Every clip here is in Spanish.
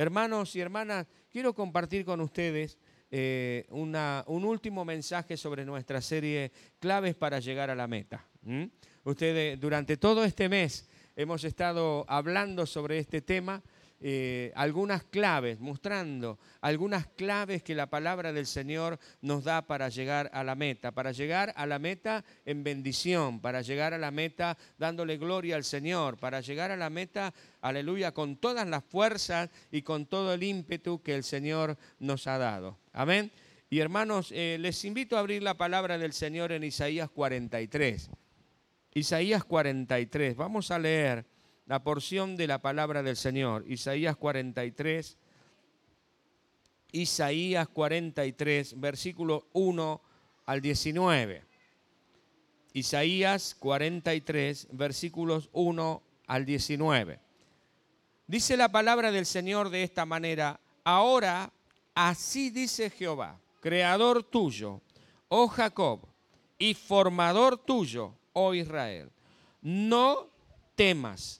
Hermanos y hermanas, quiero compartir con ustedes eh, un último mensaje sobre nuestra serie Claves para llegar a la meta. Ustedes, durante todo este mes hemos estado hablando sobre este tema eh, algunas claves, mostrando algunas claves que la palabra del Señor nos da para llegar a la meta, para llegar a la meta en bendición, para llegar a la meta dándole gloria al Señor, para llegar a la meta, aleluya, con todas las fuerzas y con todo el ímpetu que el Señor nos ha dado. Amén. Y hermanos, eh, les invito a abrir la palabra del Señor en Isaías 43. Isaías 43, vamos a leer la porción de la palabra del Señor. Isaías 43, Isaías 43, versículo 1 al 19. Isaías 43, versículos 1 al 19. Dice la palabra del Señor de esta manera, ahora así dice Jehová, creador tuyo, oh Jacob, y formador tuyo, oh Israel, no temas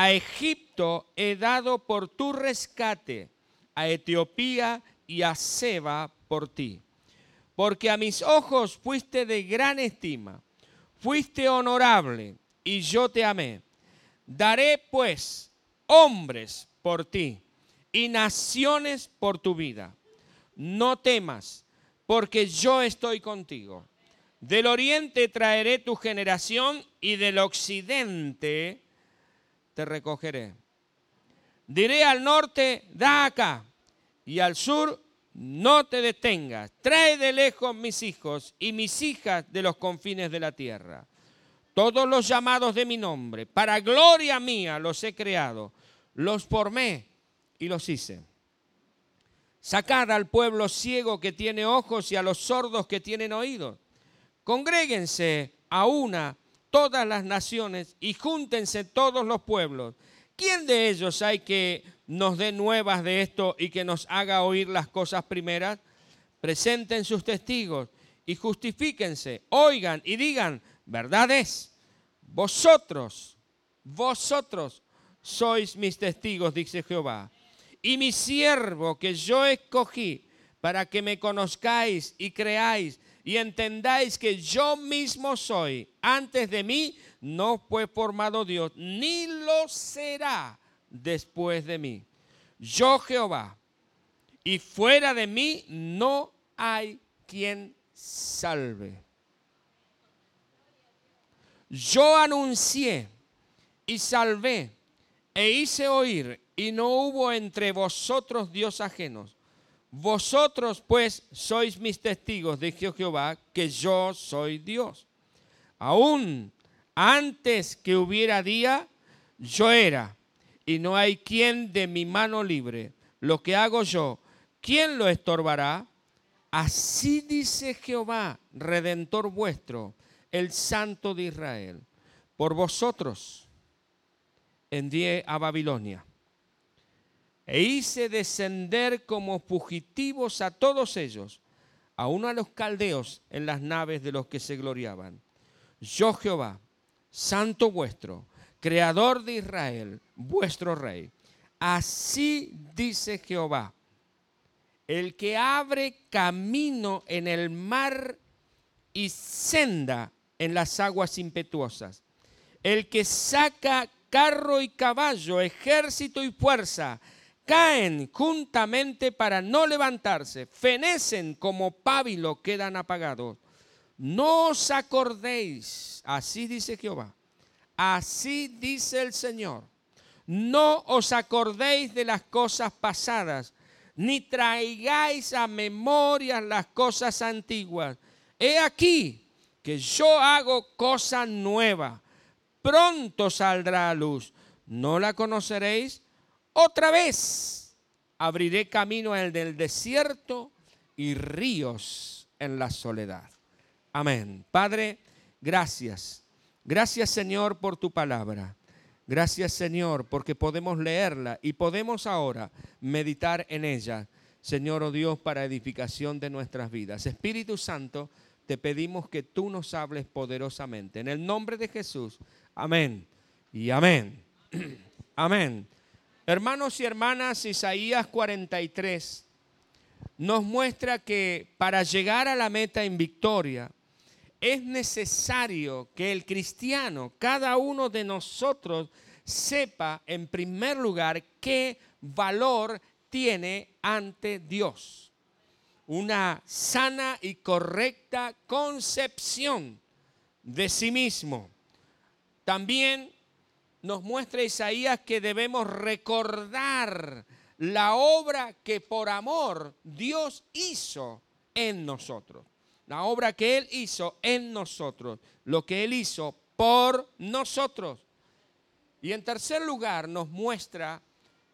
A Egipto he dado por tu rescate, a Etiopía y a Seba por ti. Porque a mis ojos fuiste de gran estima, fuiste honorable y yo te amé. Daré pues hombres por ti y naciones por tu vida. No temas, porque yo estoy contigo. Del oriente traeré tu generación y del occidente te recogeré. Diré al norte, da acá, y al sur, no te detengas. Trae de lejos mis hijos y mis hijas de los confines de la tierra. Todos los llamados de mi nombre, para gloria mía los he creado, los formé y los hice. Sacad al pueblo ciego que tiene ojos y a los sordos que tienen oídos. Congréguense a una todas las naciones y júntense todos los pueblos. ¿Quién de ellos hay que nos dé nuevas de esto y que nos haga oír las cosas primeras? Presenten sus testigos y justifíquense, oigan y digan, verdad es, vosotros, vosotros sois mis testigos, dice Jehová, y mi siervo que yo escogí para que me conozcáis y creáis y entendáis que yo mismo soy. Antes de mí no fue formado Dios, ni lo será después de mí. Yo Jehová, y fuera de mí no hay quien salve. Yo anuncié y salvé e hice oír, y no hubo entre vosotros Dios ajenos. Vosotros pues sois mis testigos, dijo Jehová, que yo soy Dios. Aún antes que hubiera día, yo era, y no hay quien de mi mano libre. Lo que hago yo, ¿quién lo estorbará? Así dice Jehová, redentor vuestro, el Santo de Israel. Por vosotros envié a Babilonia e hice descender como fugitivos a todos ellos, aun a los caldeos en las naves de los que se gloriaban. Yo Jehová, santo vuestro, creador de Israel, vuestro rey. Así dice Jehová, el que abre camino en el mar y senda en las aguas impetuosas, el que saca carro y caballo, ejército y fuerza, caen juntamente para no levantarse, fenecen como pábilo, quedan apagados. No os acordéis, así dice Jehová, así dice el Señor, no os acordéis de las cosas pasadas, ni traigáis a memoria las cosas antiguas. He aquí que yo hago cosa nueva, pronto saldrá a luz. ¿No la conoceréis? Otra vez abriré camino en el desierto y ríos en la soledad. Amén. Padre, gracias. Gracias Señor por tu palabra. Gracias Señor porque podemos leerla y podemos ahora meditar en ella. Señor, oh Dios, para edificación de nuestras vidas. Espíritu Santo, te pedimos que tú nos hables poderosamente. En el nombre de Jesús. Amén. Y amén. Amén. Hermanos y hermanas, Isaías 43 nos muestra que para llegar a la meta en victoria es necesario que el cristiano, cada uno de nosotros, sepa en primer lugar qué valor tiene ante Dios. Una sana y correcta concepción de sí mismo. También nos muestra Isaías que debemos recordar la obra que por amor Dios hizo en nosotros. La obra que Él hizo en nosotros. Lo que Él hizo por nosotros. Y en tercer lugar nos muestra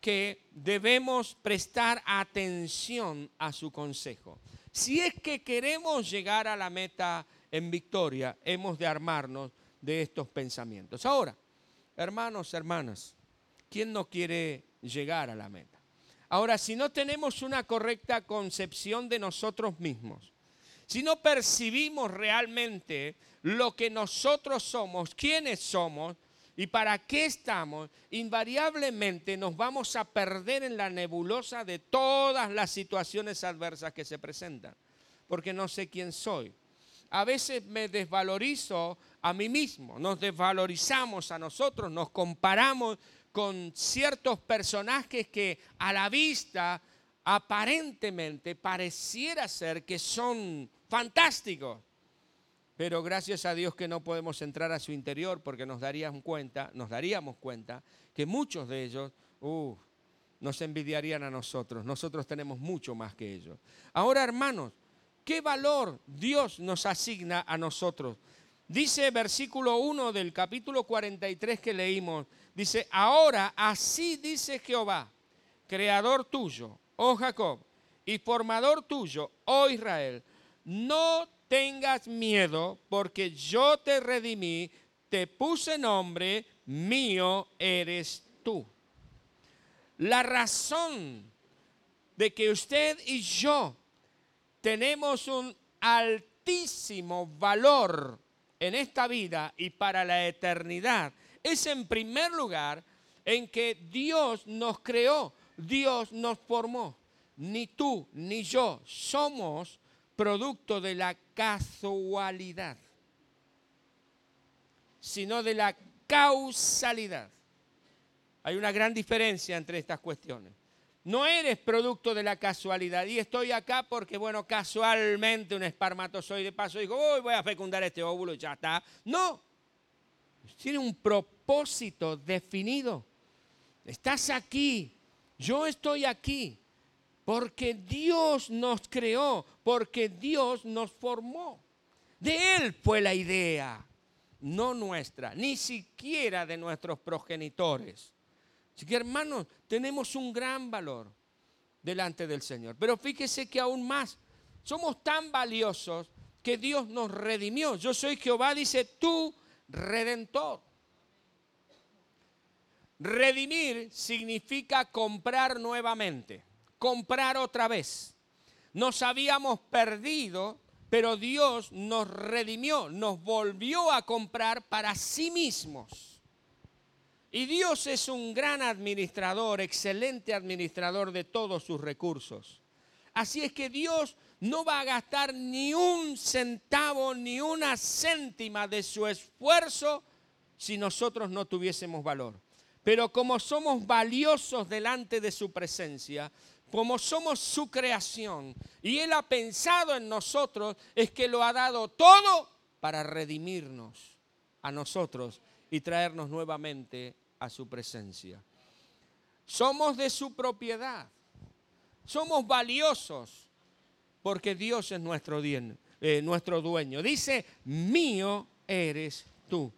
que debemos prestar atención a su consejo. Si es que queremos llegar a la meta en victoria, hemos de armarnos de estos pensamientos. Ahora, hermanos, hermanas, ¿quién no quiere llegar a la meta? Ahora, si no tenemos una correcta concepción de nosotros mismos, si no percibimos realmente lo que nosotros somos, quiénes somos y para qué estamos, invariablemente nos vamos a perder en la nebulosa de todas las situaciones adversas que se presentan, porque no sé quién soy. A veces me desvalorizo a mí mismo, nos desvalorizamos a nosotros, nos comparamos con ciertos personajes que a la vista aparentemente pareciera ser que son fantásticos. Pero gracias a Dios que no podemos entrar a su interior porque nos daríamos cuenta, nos daríamos cuenta que muchos de ellos uh, nos envidiarían a nosotros. Nosotros tenemos mucho más que ellos. Ahora, hermanos, ¿qué valor Dios nos asigna a nosotros? Dice versículo 1 del capítulo 43 que leímos, dice, ahora así dice Jehová, creador tuyo, oh Jacob, y formador tuyo, oh Israel, no tengas miedo porque yo te redimí, te puse nombre, mío eres tú. La razón de que usted y yo tenemos un altísimo valor en esta vida y para la eternidad es en primer lugar en que Dios nos creó, Dios nos formó. Ni tú ni yo somos producto de la casualidad, sino de la causalidad. Hay una gran diferencia entre estas cuestiones. No eres producto de la casualidad. Y estoy acá porque, bueno, casualmente un espermatozoide pasó y dijo, voy a fecundar este óvulo y ya está. No. Tiene un propósito definido. Estás aquí. Yo estoy aquí. Porque Dios nos creó. Porque Dios nos formó. De Él fue la idea. No nuestra. Ni siquiera de nuestros progenitores. Así que hermanos, tenemos un gran valor delante del Señor. Pero fíjese que aún más, somos tan valiosos que Dios nos redimió. Yo soy Jehová, dice tú, redentor. Redimir significa comprar nuevamente, comprar otra vez. Nos habíamos perdido, pero Dios nos redimió, nos volvió a comprar para sí mismos. Y Dios es un gran administrador, excelente administrador de todos sus recursos. Así es que Dios no va a gastar ni un centavo, ni una céntima de su esfuerzo si nosotros no tuviésemos valor. Pero como somos valiosos delante de su presencia, como somos su creación, y Él ha pensado en nosotros, es que lo ha dado todo para redimirnos a nosotros y traernos nuevamente a su presencia. Somos de su propiedad. Somos valiosos porque Dios es nuestro, eh, nuestro dueño. Dice, mío eres tú.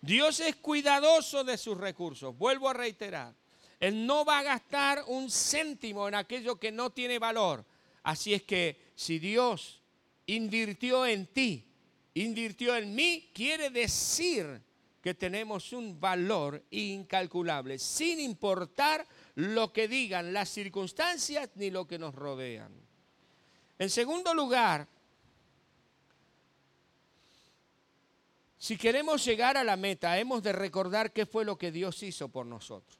Dios es cuidadoso de sus recursos. Vuelvo a reiterar. Él no va a gastar un céntimo en aquello que no tiene valor. Así es que si Dios invirtió en ti, invirtió en mí, quiere decir que tenemos un valor incalculable, sin importar lo que digan las circunstancias ni lo que nos rodean. En segundo lugar, si queremos llegar a la meta, hemos de recordar qué fue lo que Dios hizo por nosotros.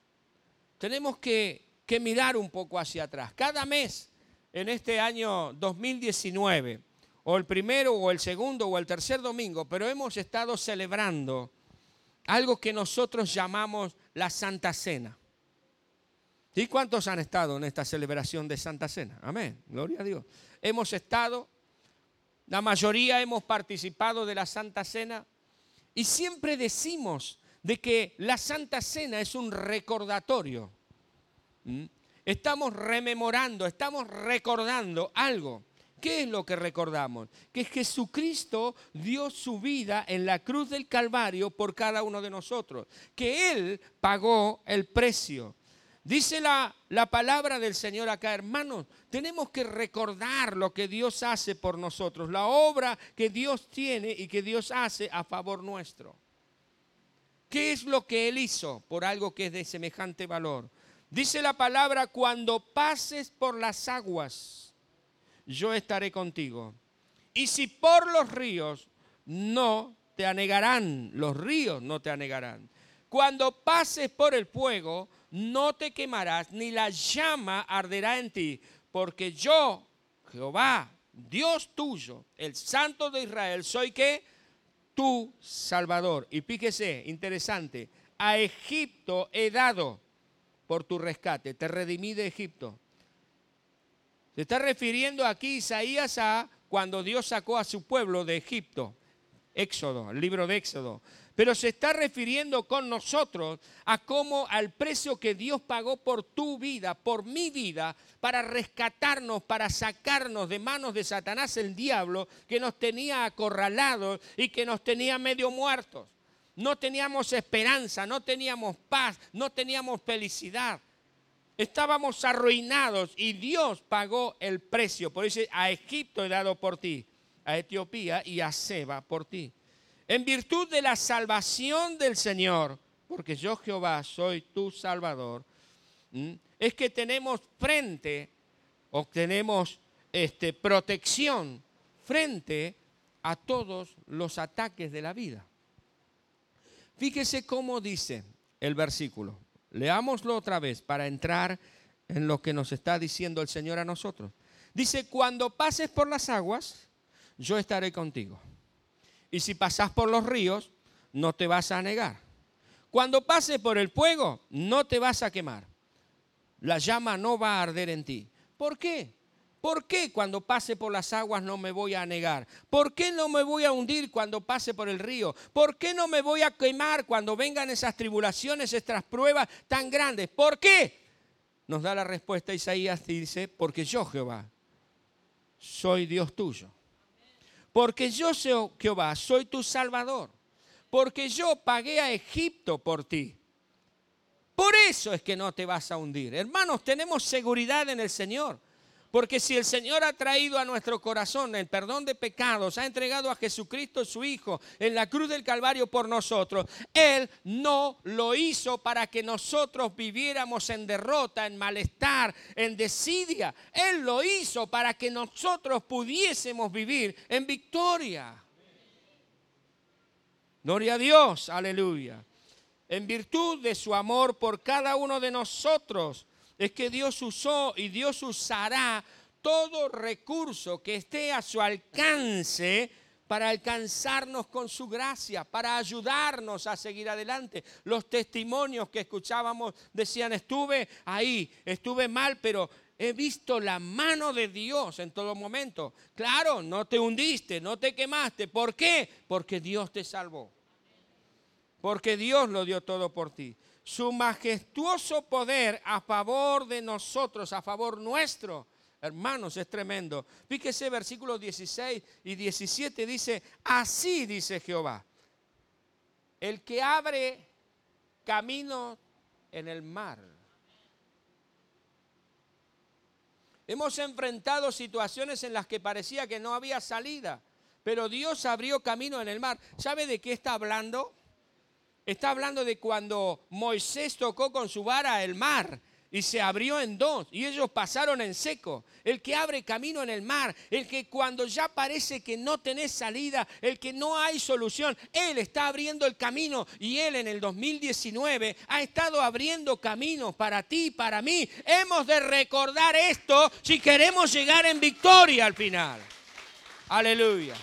Tenemos que, mirar un poco hacia atrás. Cada mes en este año 2019, o el primero, o el segundo, o el tercer domingo, pero hemos estado celebrando algo que nosotros llamamos la Santa Cena. ¿Y cuántos han estado en esta celebración de Santa Cena? Amén, gloria a Dios. Hemos estado, la mayoría hemos participado de la Santa Cena y siempre decimos de que la Santa Cena es un recordatorio. ¿Mm? Estamos rememorando, estamos recordando algo. ¿Qué es lo que recordamos? Que Jesucristo dio su vida en la cruz del Calvario por cada uno de nosotros. Que Él pagó el precio. Dice la, la, palabra del Señor acá, hermanos, tenemos que recordar lo que Dios hace por nosotros, la obra que Dios tiene y que Dios hace a favor nuestro. ¿Qué es lo que Él hizo por algo que es de semejante valor? Dice la palabra, cuando pases por las aguas, yo estaré contigo. Y si por los ríos, no te anegarán, los ríos no te anegarán. Cuando pases por el fuego, no te quemarás, ni la llama arderá en ti, porque yo, Jehová, Dios tuyo, el Santo de Israel, soy que tu Salvador. Y fíjese, interesante, a Egipto he dado por tu rescate. Te redimí de Egipto. Se está refiriendo aquí Isaías a cuando Dios sacó a su pueblo de Egipto. Éxodo, el libro de Éxodo. Pero se está refiriendo con nosotros a cómo al precio que Dios pagó por tu vida, por mi vida, para rescatarnos, para sacarnos de manos de Satanás el diablo que nos tenía acorralados y que nos tenía medio muertos no teníamos esperanza, no teníamos paz, no teníamos felicidad. Estábamos arruinados y Dios pagó el precio. Por eso a Egipto he dado por ti, a Etiopía y a Seba por ti. En virtud de la salvación del Señor, porque yo Jehová soy tu Salvador, es que tenemos frente o tenemos este, protección frente a todos los ataques de la vida. Fíjese cómo dice el versículo. Leámoslo otra vez para entrar en lo que nos está diciendo el Señor a nosotros. Dice, cuando pases por las aguas, yo estaré contigo. Y si pasas por los ríos, no te vas a negar. Cuando pases por el fuego, no te vas a quemar. La llama no va a arder en ti. ¿Por qué? ¿Por qué cuando pase por las aguas no me voy a negar? ¿Por qué no me voy a hundir cuando pase por el río? ¿Por qué no me voy a quemar cuando vengan esas tribulaciones, estas pruebas tan grandes? ¿Por qué? Nos da la respuesta Isaías y dice, porque yo Jehová soy Dios tuyo. Porque yo Jehová soy tu Salvador. Porque yo pagué a Egipto por ti. Por eso es que no te vas a hundir. Hermanos, tenemos seguridad en el Señor. Porque si el Señor ha traído a nuestro corazón el perdón de pecados, ha entregado a Jesucristo su Hijo en la cruz del Calvario por nosotros, Él no lo hizo para que nosotros viviéramos en derrota, en malestar, en desidia. Él lo hizo para que nosotros pudiésemos vivir en victoria. Gloria a Dios, aleluya. En virtud de su amor por cada uno de nosotros, es que Dios usó y Dios usará todo recurso que esté a su alcance para alcanzarnos con su gracia, para ayudarnos a seguir adelante. Los testimonios que escuchábamos decían, estuve ahí, estuve mal, pero he visto la mano de Dios en todo momento. Claro, no te hundiste, no te quemaste. ¿Por qué? Porque Dios te salvó. Porque Dios lo dio todo por ti su majestuoso poder a favor de nosotros, a favor nuestro. Hermanos, es tremendo. Fíjese versículos 16 y 17 dice, así dice Jehová, el que abre camino en el mar. Hemos enfrentado situaciones en las que parecía que no había salida, pero Dios abrió camino en el mar. ¿Sabe de qué está hablando? Está hablando de cuando Moisés tocó con su vara el mar y se abrió en dos y ellos pasaron en seco. El que abre camino en el mar, el que cuando ya parece que no tenés salida, el que no hay solución, Él está abriendo el camino y Él en el 2019 ha estado abriendo caminos para ti y para mí. Hemos de recordar esto si queremos llegar en victoria al final. Aleluya.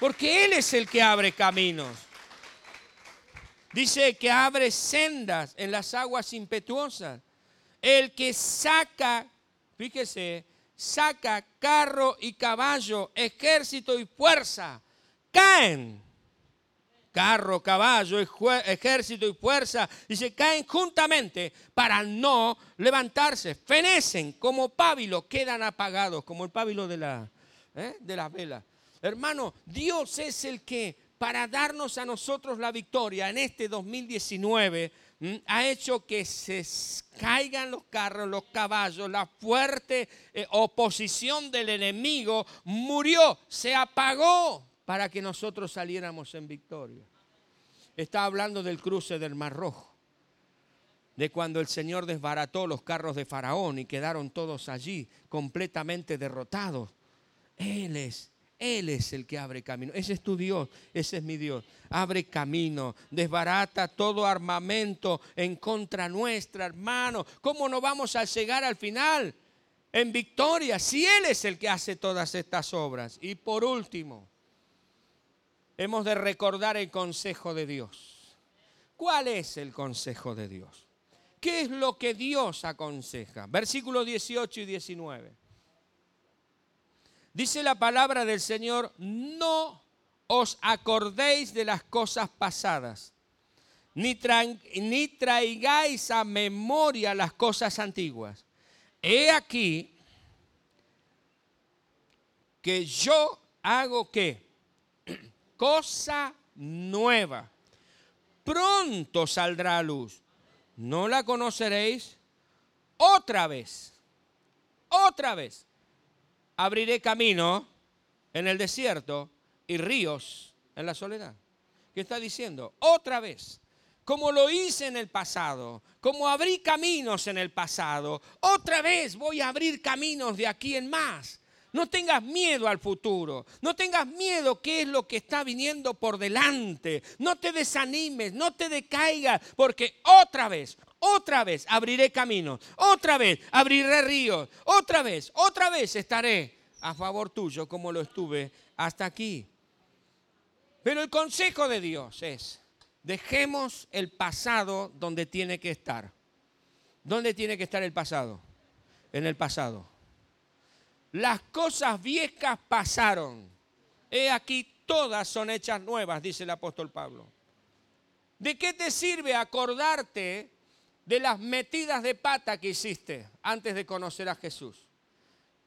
Porque Él es el que abre caminos. Dice que abre sendas en las aguas impetuosas. El que saca, fíjese, saca carro y caballo, ejército y fuerza, caen. Carro, caballo, ejército y fuerza, dice, caen juntamente para no levantarse, fenecen como pábilo, quedan apagados, como el pábilo de la, ¿eh? de la vela. Hermano, Dios es el que para darnos a nosotros la victoria en este 2019 ha hecho que se caigan los carros, los caballos, la fuerte eh, oposición del enemigo murió, se apagó para que nosotros saliéramos en victoria. Está hablando del cruce del Mar Rojo, de cuando el Señor desbarató los carros de Faraón y quedaron todos allí completamente derrotados. Él es él es el que abre camino. Ese es tu Dios, ese es mi Dios. Abre camino, desbarata todo armamento en contra nuestra, hermano. ¿Cómo no vamos a llegar al final en victoria si Él es el que hace todas estas obras? Y por último, hemos de recordar el consejo de Dios. ¿Cuál es el consejo de Dios? ¿Qué es lo que Dios aconseja? Versículos 18 y 19. Dice la palabra del Señor, no os acordéis de las cosas pasadas, ni, ni traigáis a memoria las cosas antiguas. He aquí que yo hago qué? Cosa nueva. Pronto saldrá a luz. ¿No la conoceréis? Otra vez. Otra vez abriré camino en el desierto y ríos en la soledad. ¿Qué está diciendo? Otra vez, como lo hice en el pasado, como abrí caminos en el pasado, otra vez voy a abrir caminos de aquí en más. No tengas miedo al futuro, no tengas miedo qué es lo que está viniendo por delante, no te desanimes, no te decaigas, porque otra vez, otra vez abriré caminos, otra vez abriré ríos, otra vez, otra vez estaré a favor tuyo como lo estuve hasta aquí. Pero el consejo de Dios es, dejemos el pasado donde tiene que estar. ¿Dónde tiene que estar el pasado? En el pasado. Las cosas viejas pasaron. He aquí todas son hechas nuevas, dice el apóstol Pablo. ¿De qué te sirve acordarte de las metidas de pata que hiciste antes de conocer a Jesús?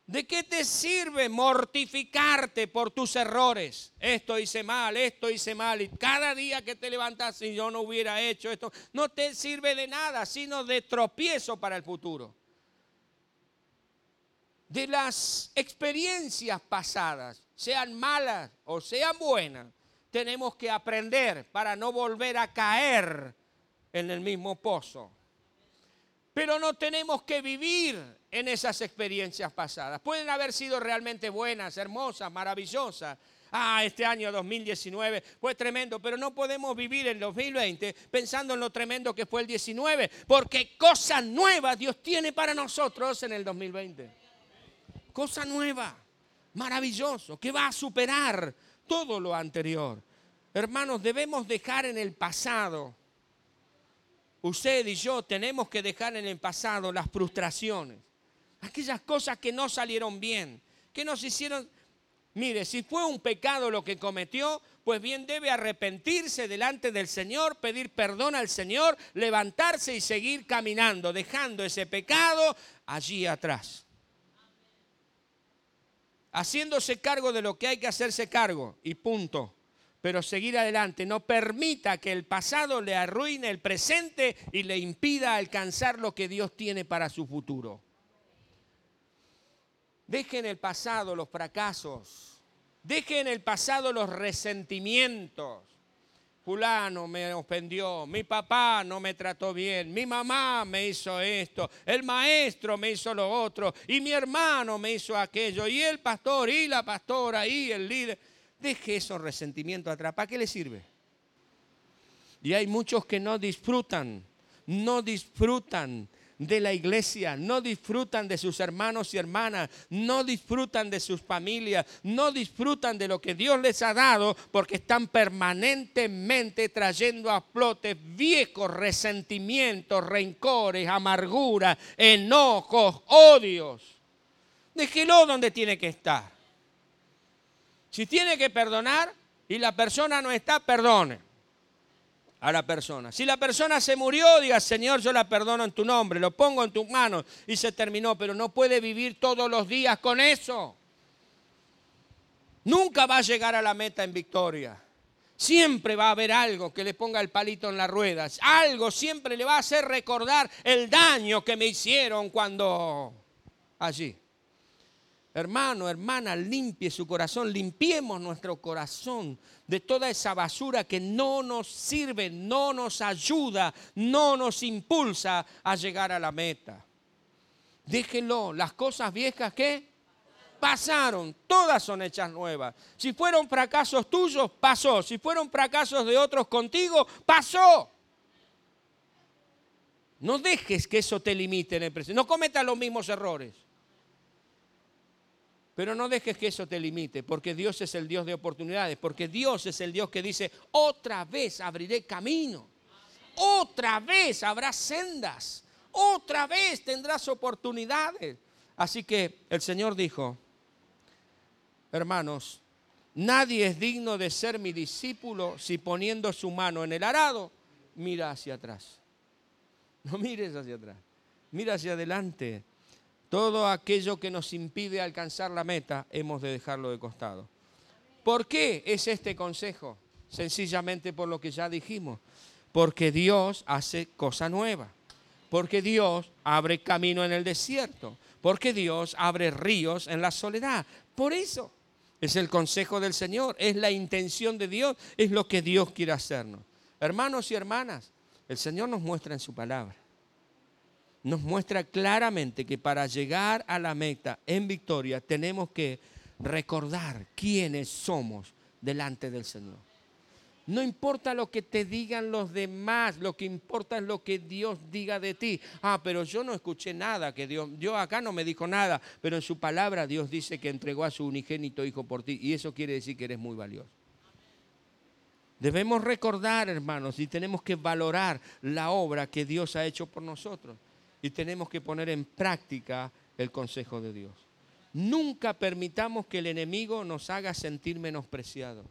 ¿De qué te sirve mortificarte por tus errores? Esto hice mal, esto hice mal. Y cada día que te levantas y yo no hubiera hecho esto, no te sirve de nada, sino de tropiezo para el futuro. De las experiencias pasadas, sean malas o sean buenas, tenemos que aprender para no volver a caer en el mismo pozo. Pero no tenemos que vivir en esas experiencias pasadas. Pueden haber sido realmente buenas, hermosas, maravillosas. Ah, este año 2019 fue tremendo, pero no podemos vivir en 2020 pensando en lo tremendo que fue el 19, porque cosas nuevas Dios tiene para nosotros en el 2020. Cosa nueva, maravilloso, que va a superar todo lo anterior. Hermanos, debemos dejar en el pasado usted y yo tenemos que dejar en el pasado las frustraciones, aquellas cosas que no salieron bien, que nos hicieron... Mire, si fue un pecado lo que cometió, pues bien debe arrepentirse delante del Señor, pedir perdón al Señor, levantarse y seguir caminando, dejando ese pecado allí atrás. Haciéndose cargo de lo que hay que hacerse cargo y punto pero seguir adelante. No permita que el pasado le arruine el presente y le impida alcanzar lo que Dios tiene para su futuro. Deje en el pasado los fracasos. Deje en el pasado los resentimientos. Fulano me ofendió, mi papá no me trató bien, mi mamá me hizo esto, el maestro me hizo lo otro, y mi hermano me hizo aquello, y el pastor, y la pastora, y el líder. Deje esos resentimientos atrás. ¿Para qué le sirve? Y hay muchos que no disfrutan, no disfrutan de la iglesia, no disfrutan de sus hermanos y hermanas, no disfrutan de sus familias, no disfrutan de lo que Dios les ha dado porque están permanentemente trayendo a flote viejos resentimientos, rencores, amarguras, enojos, odios. Déjelo donde tiene que estar. Si tiene que perdonar y la persona no está, perdone a la persona. Si la persona se murió, diga, Señor, yo la perdono en tu nombre, lo pongo en tus manos y se terminó, pero no puede vivir todos los días con eso. Nunca va a llegar a la meta en victoria. Siempre va a haber algo que le ponga el palito en las ruedas. Algo siempre le va a hacer recordar el daño que me hicieron cuando allí. Hermano, hermana, limpie su corazón, limpiemos nuestro corazón de toda esa basura que no nos sirve, no nos ayuda, no nos impulsa a llegar a la meta. Déjenlo, las cosas viejas que pasaron, todas son hechas nuevas. Si fueron fracasos tuyos, pasó. Si fueron fracasos de otros contigo, pasó. No dejes que eso te limite en el presente. No cometas los mismos errores. Pero no dejes que eso te limite, porque Dios es el Dios de oportunidades, porque Dios es el Dios que dice, otra vez abriré camino, otra vez habrá sendas, otra vez tendrás oportunidades. Así que el Señor dijo, hermanos, nadie es digno de ser mi discípulo si poniendo su mano en el arado, mira hacia atrás. No mires hacia atrás, mira hacia adelante todo aquello que nos impide alcanzar la meta, hemos de dejarlo de costado. ¿Por qué es este consejo? Sencillamente por lo que ya dijimos. Porque Dios hace cosa nueva. Porque Dios abre camino en el desierto. Porque Dios abre ríos en la soledad. Por eso es el consejo del Señor. Es la intención de Dios. Es lo que Dios quiere hacernos. Hermanos y hermanas, el Señor nos muestra en su palabra nos muestra claramente que para llegar a la meta en victoria tenemos que recordar quiénes somos delante del Señor. No importa lo que te digan los demás, lo que importa es lo que Dios diga de ti. Ah, pero yo no escuché nada, que Dios, yo acá no me dijo nada, pero en su palabra Dios dice que entregó a su unigénito hijo por ti y eso quiere decir que eres muy valioso. Debemos recordar, hermanos, y tenemos que valorar la obra que Dios ha hecho por nosotros y tenemos que poner en práctica el consejo de Dios. Nunca permitamos que el enemigo nos haga sentir menospreciados.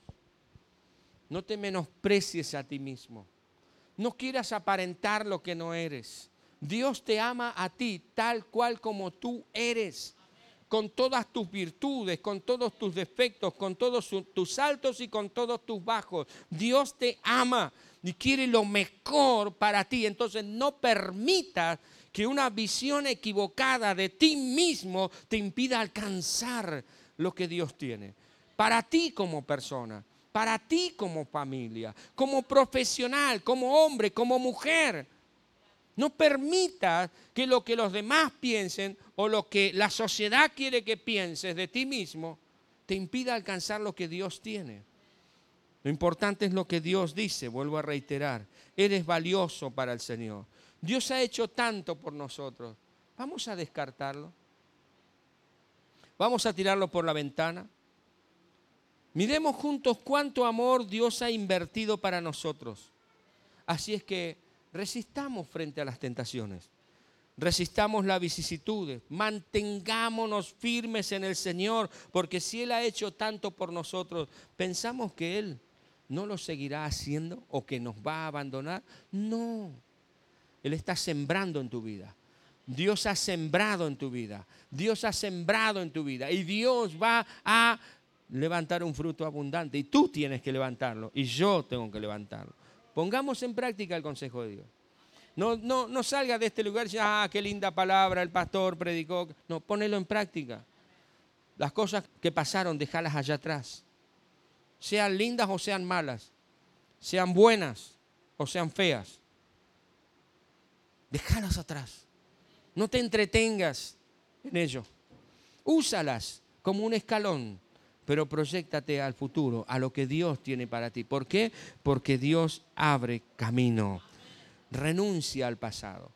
No te menosprecies a ti mismo. No quieras aparentar lo que no eres. Dios te ama a ti tal cual como tú eres, con todas tus virtudes, con todos tus defectos, con todos tus altos y con todos tus bajos. Dios te ama y quiere lo mejor para ti. Entonces no permitas que una visión equivocada de ti mismo te impida alcanzar lo que Dios tiene. Para ti como persona, para ti como familia, como profesional, como hombre, como mujer. No permita que lo que los demás piensen o lo que la sociedad quiere que pienses de ti mismo te impida alcanzar lo que Dios tiene. Lo importante es lo que Dios dice, vuelvo a reiterar, eres valioso para el Señor. Dios ha hecho tanto por nosotros. ¿Vamos a descartarlo? ¿Vamos a tirarlo por la ventana? Miremos juntos cuánto amor Dios ha invertido para nosotros. Así es que resistamos frente a las tentaciones. Resistamos las vicisitudes, mantengámonos firmes en el Señor, porque si Él ha hecho tanto por nosotros, ¿pensamos que Él no lo seguirá haciendo o que nos va a abandonar? No. Él está sembrando en tu vida. Dios ha sembrado en tu vida. Dios ha sembrado en tu vida. Y Dios va a levantar un fruto abundante. Y tú tienes que levantarlo. Y yo tengo que levantarlo. Pongamos en práctica el consejo de Dios. No, no, no salga de este lugar y ah, qué linda palabra, el pastor predicó. No, ponelo en práctica. Las cosas que pasaron, déjalas allá atrás. Sean lindas o sean malas. Sean buenas o sean feas. Déjalas atrás. No te entretengas en ello. Úsalas como un escalón, pero proyectate al futuro, a lo que Dios tiene para ti. ¿Por qué? Porque Dios abre camino. Renuncia al pasado.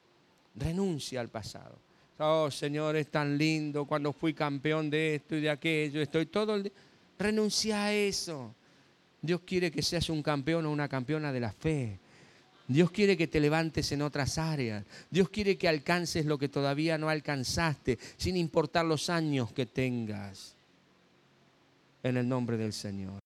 Renuncia al pasado. Oh, Señor, es tan lindo cuando fui campeón de esto y de aquello. Estoy todo el día. Renuncia a eso. Dios quiere que seas un campeón o una campeona de la fe. Dios quiere que te levantes en otras áreas. Dios quiere que alcances lo que todavía no alcanzaste, sin importar los años que tengas. En el nombre del Señor.